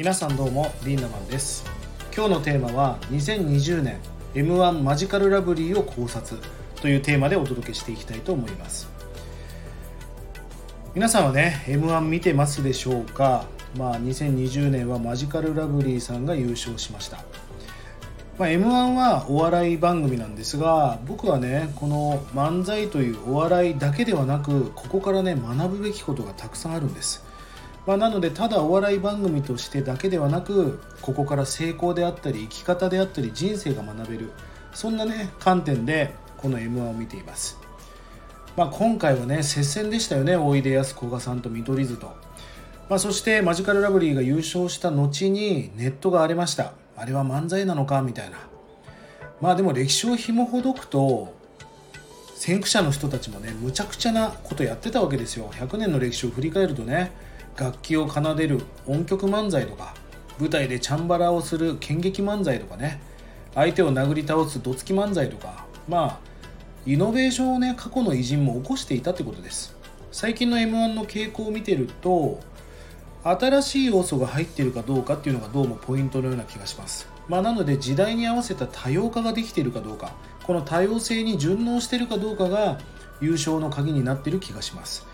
皆さんどうもリンダマンです。今日のテーマは2020年 M1 マジカルラブリーを考察というテーマでお届けしていきたいと思います。皆さんはね M1 見てますでしょうか？まあ2020年はマジカルラブリーさんが優勝しました。まあ、m 1はお笑い番組なんですが僕はねこの漫才というお笑いだけではなくここからね学ぶべきことがたくさんあるんです。まあ、なのでただお笑い番組としてだけではなくここから成功であったり生き方であったり人生が学べるそんなね観点でこの m 1を見ています、まあ、今回はね接戦でしたよねおいでやすこがさんと見取り図と、まあ、そしてマジカルラブリーが優勝した後にネットが荒れました。あれは漫才なのか？みたいな。まあでも歴史を紐ほどくと先駆者の人たちもねむちゃくちゃなことやってたわけですよ。100年の歴史を振り返るとね。楽器を奏でる音曲漫才とか舞台でチャンバラをする剣劇漫才とかね相手を殴り倒すどつき漫才とかまあイノベーションをね過去の偉人も起こしていたってことです。最近の m 1の傾向を見てると新しい要素が入ってるかどうかっていうのがどうもポイントのような気がします。まあ、なので時代に合わせた多様化ができているかどうかこの多様性に順応してるかどうかが優勝の鍵になってる気がします。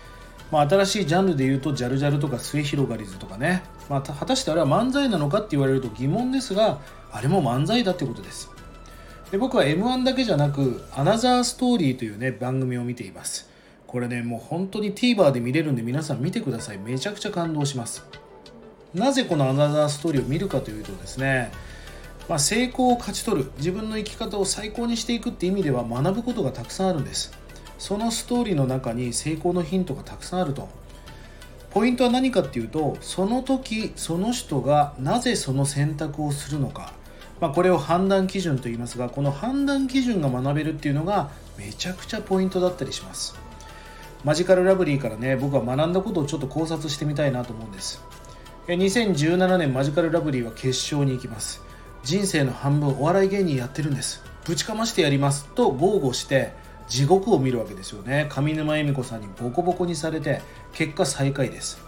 まあ、新しいジャンルで言うとジャルジャルとか末広がりずとかね、まあ、果たしてあれは漫才なのかって言われると疑問ですがあれも漫才だってことです。で僕は m 1だけじゃなく「アナザーストーリー」というね番組を見ています。これねもう本当に TVer で見れるんで皆さん見てください。めちゃくちゃ感動します。なぜこのアナザーストーリーを見るかというとですねまあ、成功を勝ち取る自分の生き方を最高にしていくって意味では学ぶことがたくさんあるんです。そのストーリーの中に成功のヒントがたくさんあると。ポイントは何かっていうとその時その人がなぜその選択をするのか、まあ、これを判断基準と言いますがこの判断基準が学べるっていうのがめちゃくちゃポイントだったりします。マジカルラブリーからね僕は学んだことをちょっと考察してみたいなと思うんです。2017年マジカルラブリーは決勝に行きます。人生の半分お笑い芸人やってるんです。ぶちかましてやりますと豪語して地獄を見るわけですよね。上沼恵美子さんにボコボコにされて結果最下位です。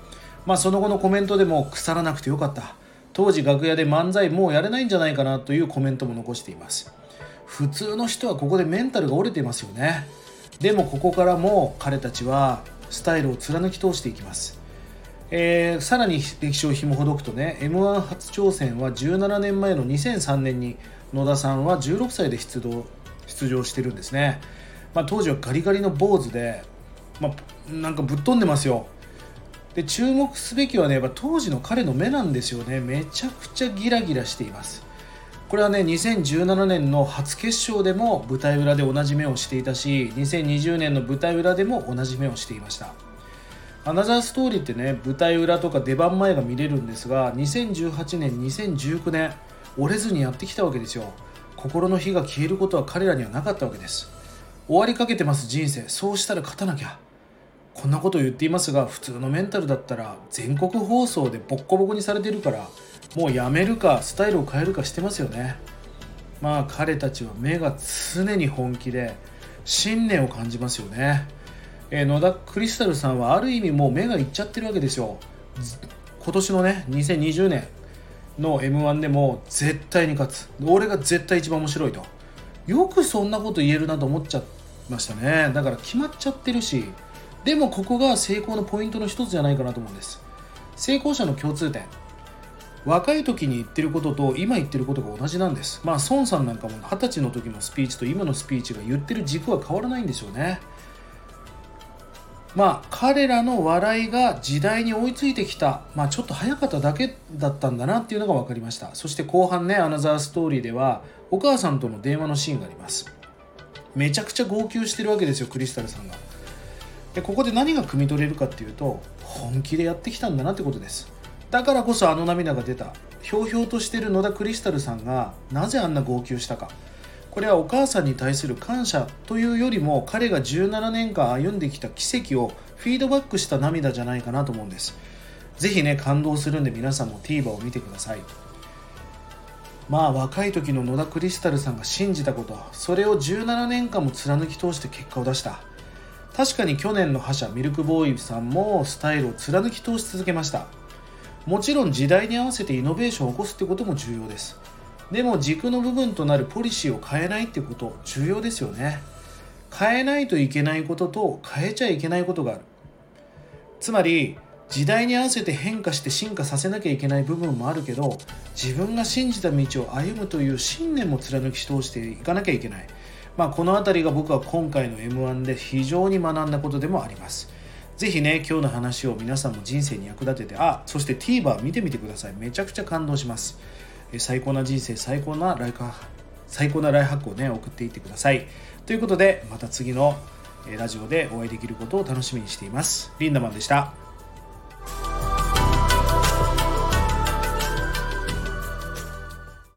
まあその後のコメントでも腐らなくてよかった。当時楽屋で漫才もうやれないんじゃないかなというコメントも残しています。普通の人はここでメンタルが折れていますよね。でもここからも彼たちはスタイルを貫き通していきます。えー、さらに歴史を紐ほどくとね m 1初挑戦は17年前の2003年に野田さんは16歳で出動出場してるんですね。まあ、当時はガリガリの坊主で、まあ、なんかぶっ飛んでますよ。で注目すべきはねやっぱ当時の彼の目なんですよね。めちゃくちゃギラギラしています。これはね2017年の初決勝でも舞台裏で同じ目をしていたし2020年の舞台裏でも同じ目をしていました。アナザーストーリーってね舞台裏とか出番前が見れるんですが2018年2019年折れずにやってきたわけですよ。心の火が消えることは彼らにはなかったわけです。終わりかけてます人生。そうしたら勝たなきゃ。こんなこと言っていますが普通のメンタルだったら全国放送でボッコボコにされてるからもうやめるかスタイルを変えるかしてますよね。まあ彼たちは目が常に本気で信念を感じますよね、えー、野田クリスタルさんはある意味もう目がいっちゃってるわけですよ。今年のね2020年の m 1でも絶対に勝つ。俺が絶対一番面白いと。よくそんなこと言えるなと思っちゃってましたね。だから決まっちゃってるしでもここが成功のポイントの一つじゃないかなと思うんです。成功者の共通点。若い時に言ってることと今言ってることが同じなんです。まあ孫さんなんかも二十歳の時のスピーチと今のスピーチが言ってる軸は変わらないんでしょうね。まあ彼らの笑いが時代に追いついてきたまあちょっと早かっただけだったんだなっていうのが分かりました。そして後半ねアナザーストーリーではお母さんとの電話のシーンがあります。めちゃくちゃ号泣してるわけですよクリスタルさんが。でここで何が汲み取れるかっていうと本気でやってきたんだなってことです。だからこそあの涙が出た。ひょうひょうとしてる野田クリスタルさんがなぜあんな号泣したか。これはお母さんに対する感謝というよりも彼が17年間歩んできた奇跡をフィードバックした涙じゃないかなと思うんです。ぜひね感動するんで皆さんも TVer を見てください。まあ若い時の野田クリスタルさんが信じたことそれを17年間も貫き通して結果を出した。確かに去年の覇者ミルクボーイさんもスタイルを貫き通し続けました。もちろん時代に合わせてイノベーションを起こすってことも重要です。でも軸の部分となるポリシーを変えないってこと重要ですよね。変えないといけないことと変えちゃいけないことがある。つまり時代に合わせて変化して進化させなきゃいけない部分もあるけど自分が信じた道を歩むという信念も貫き通していかなきゃいけない、まあ、この辺りが僕は今回の m 1で非常に学んだことでもあります。ぜひね今日の話を皆さんも人生に役立ててあそして TVer 見てみてください。めちゃくちゃ感動します。最高な人生最高なライフ最高なライフハックをね送っていってください。ということでまた次のラジオでお会いできることを楽しみにしています。リンダマンでした。